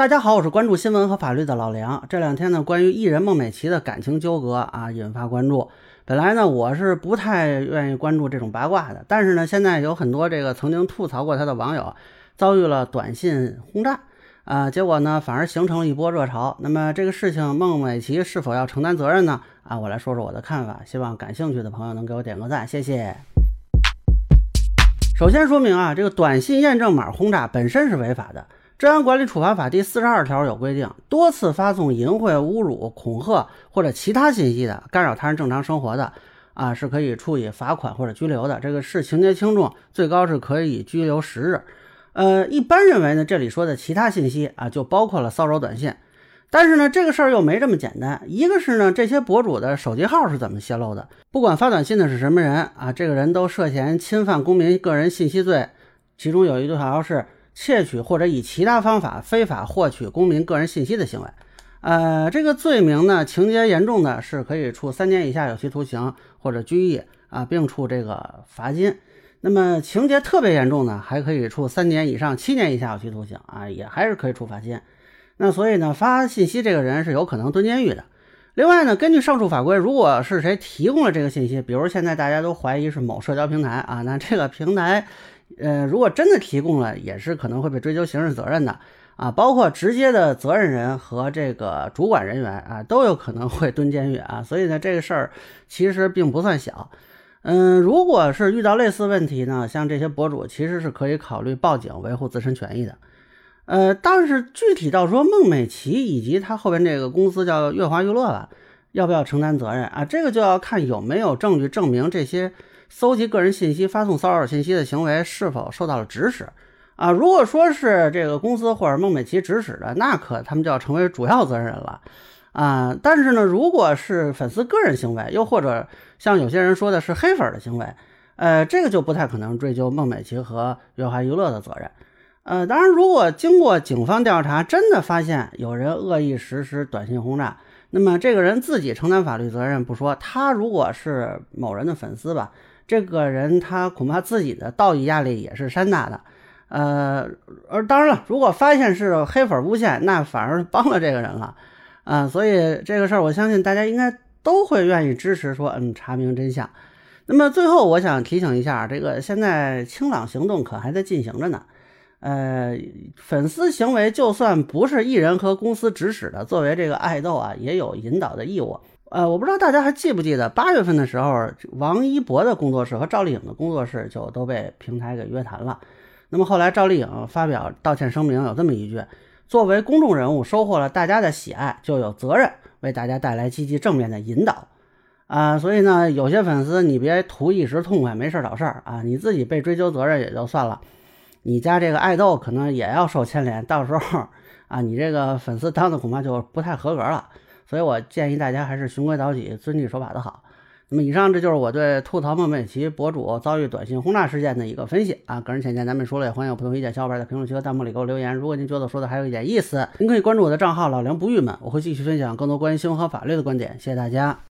大家好，我是关注新闻和法律的老梁。这两天呢，关于艺人孟美岐的感情纠葛啊，引发关注。本来呢，我是不太愿意关注这种八卦的，但是呢，现在有很多这个曾经吐槽过他的网友遭遇了短信轰炸啊，结果呢，反而形成了一波热潮。那么这个事情，孟美岐是否要承担责任呢？啊，我来说说我的看法，希望感兴趣的朋友能给我点个赞，谢谢。首先说明啊，这个短信验证码轰炸本身是违法的。治安管理处罚法第四十二条有规定，多次发送淫秽、侮辱、恐吓或者其他信息的，干扰他人正常生活的，啊，是可以处以罚款或者拘留的。这个是情节轻重，最高是可以拘留十日。呃，一般认为呢，这里说的其他信息啊，就包括了骚扰短信。但是呢，这个事儿又没这么简单。一个是呢，这些博主的手机号是怎么泄露的？不管发短信的是什么人啊，这个人都涉嫌侵犯公民个人信息罪。其中有一条是。窃取或者以其他方法非法获取公民个人信息的行为，呃，这个罪名呢，情节严重的是可以处三年以下有期徒刑或者拘役啊，并处这个罚金。那么情节特别严重呢，还可以处三年以上七年以下有期徒刑啊，也还是可以处罚金。那所以呢，发信息这个人是有可能蹲监狱的。另外呢，根据上述法规，如果是谁提供了这个信息，比如现在大家都怀疑是某社交平台啊，那这个平台。呃，如果真的提供了，也是可能会被追究刑事责任的啊，包括直接的责任人和这个主管人员啊，都有可能会蹲监狱啊。所以呢，这个事儿其实并不算小。嗯，如果是遇到类似问题呢，像这些博主其实是可以考虑报警维护自身权益的。呃，但是具体到说孟美岐以及他后边这个公司叫乐华娱乐吧，要不要承担责任啊？这个就要看有没有证据证明这些。搜集个人信息、发送骚扰信息的行为是否受到了指使啊？如果说是这个公司或者孟美岐指使的，那可他们就要成为主要责任人了啊。但是呢，如果是粉丝个人行为，又或者像有些人说的是黑粉的行为，呃，这个就不太可能追究孟美岐和乐华娱乐的责任。呃，当然，如果经过警方调查，真的发现有人恶意实施短信轰炸，那么这个人自己承担法律责任不说，他如果是某人的粉丝吧。这个人他恐怕自己的道义压力也是山大的，呃，而当然了，如果发现是黑粉诬陷，那反而帮了这个人了，啊，所以这个事儿我相信大家应该都会愿意支持，说嗯，查明真相。那么最后我想提醒一下，这个现在清朗行动可还在进行着呢，呃，粉丝行为就算不是艺人和公司指使的，作为这个爱豆啊，也有引导的义务。呃，我不知道大家还记不记得八月份的时候，王一博的工作室和赵丽颖的工作室就都被平台给约谈了。那么后来赵丽颖发表道歉声明，有这么一句：作为公众人物，收获了大家的喜爱，就有责任为大家带来积极正面的引导。啊，所以呢，有些粉丝你别图一时痛快，没事找事儿啊，你自己被追究责任也就算了，你家这个爱豆可能也要受牵连，到时候啊，你这个粉丝当的恐怕就不太合格了。所以我建议大家还是循规蹈矩、遵纪守法的好。那么以上这就是我对吐槽孟美岐博主遭遇短信轰炸事件的一个分析啊，个人浅见咱们说了，也欢迎有不同意见小伙伴在评论区和弹幕里给我留言。如果您觉得说的还有一点意思，您可以关注我的账号老梁不郁闷，我会继续分享更多关于新闻和法律的观点。谢谢大家。